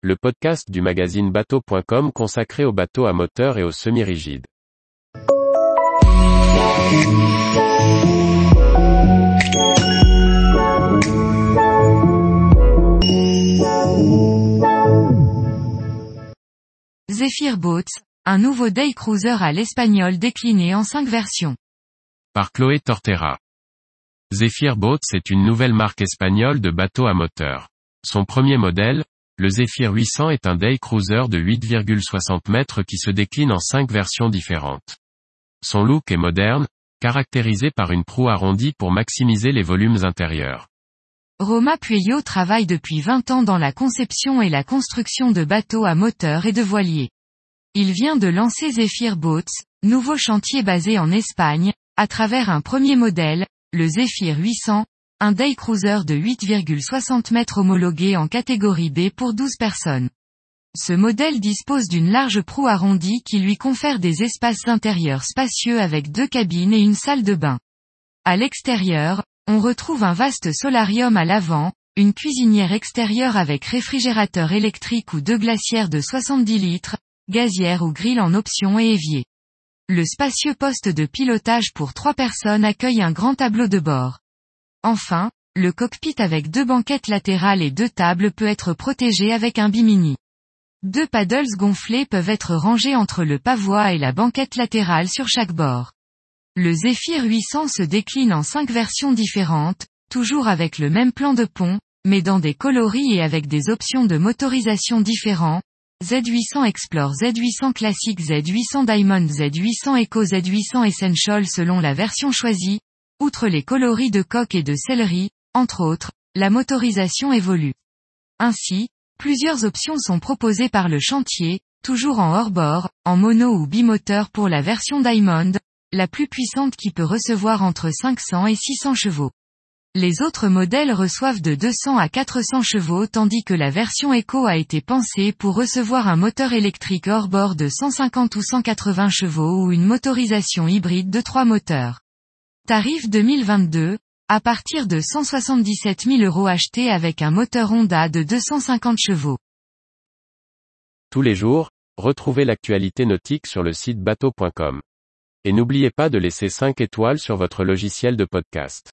le podcast du magazine bateau.com consacré aux bateaux à moteur et aux semi-rigides. Zephyr Boats, un nouveau day cruiser à l'espagnol décliné en cinq versions. Par Chloé Tortera. Zephyr Boats est une nouvelle marque espagnole de bateaux à moteur. Son premier modèle, le Zephyr 800 est un day cruiser de 8,60 mètres qui se décline en cinq versions différentes. Son look est moderne, caractérisé par une proue arrondie pour maximiser les volumes intérieurs. Roma Pueyo travaille depuis 20 ans dans la conception et la construction de bateaux à moteur et de voiliers. Il vient de lancer Zephyr Boats, nouveau chantier basé en Espagne, à travers un premier modèle, le Zephyr 800, un day cruiser de 8,60 mètres homologué en catégorie B pour 12 personnes. Ce modèle dispose d'une large proue arrondie qui lui confère des espaces intérieurs spacieux avec deux cabines et une salle de bain. À l'extérieur, on retrouve un vaste solarium à l'avant, une cuisinière extérieure avec réfrigérateur électrique ou deux glacières de 70 litres, gazière ou grille en option et évier. Le spacieux poste de pilotage pour trois personnes accueille un grand tableau de bord. Enfin, le cockpit avec deux banquettes latérales et deux tables peut être protégé avec un bimini. Deux paddles gonflés peuvent être rangés entre le pavois et la banquette latérale sur chaque bord. Le Zephyr 800 se décline en cinq versions différentes, toujours avec le même plan de pont, mais dans des coloris et avec des options de motorisation différents, Z800 Explore Z800 Classic Z800 Diamond Z800 Eco Z800 Essential selon la version choisie, outre les coloris de coque et de céleri, entre autres, la motorisation évolue. Ainsi, plusieurs options sont proposées par le chantier, toujours en hors-bord, en mono ou bimoteur pour la version Diamond, la plus puissante qui peut recevoir entre 500 et 600 chevaux. Les autres modèles reçoivent de 200 à 400 chevaux tandis que la version Eco a été pensée pour recevoir un moteur électrique hors bord de 150 ou 180 chevaux ou une motorisation hybride de 3 moteurs. Tarif 2022, à partir de 177 000 euros achetés avec un moteur Honda de 250 chevaux. Tous les jours, retrouvez l'actualité nautique sur le site bateau.com. Et n'oubliez pas de laisser 5 étoiles sur votre logiciel de podcast.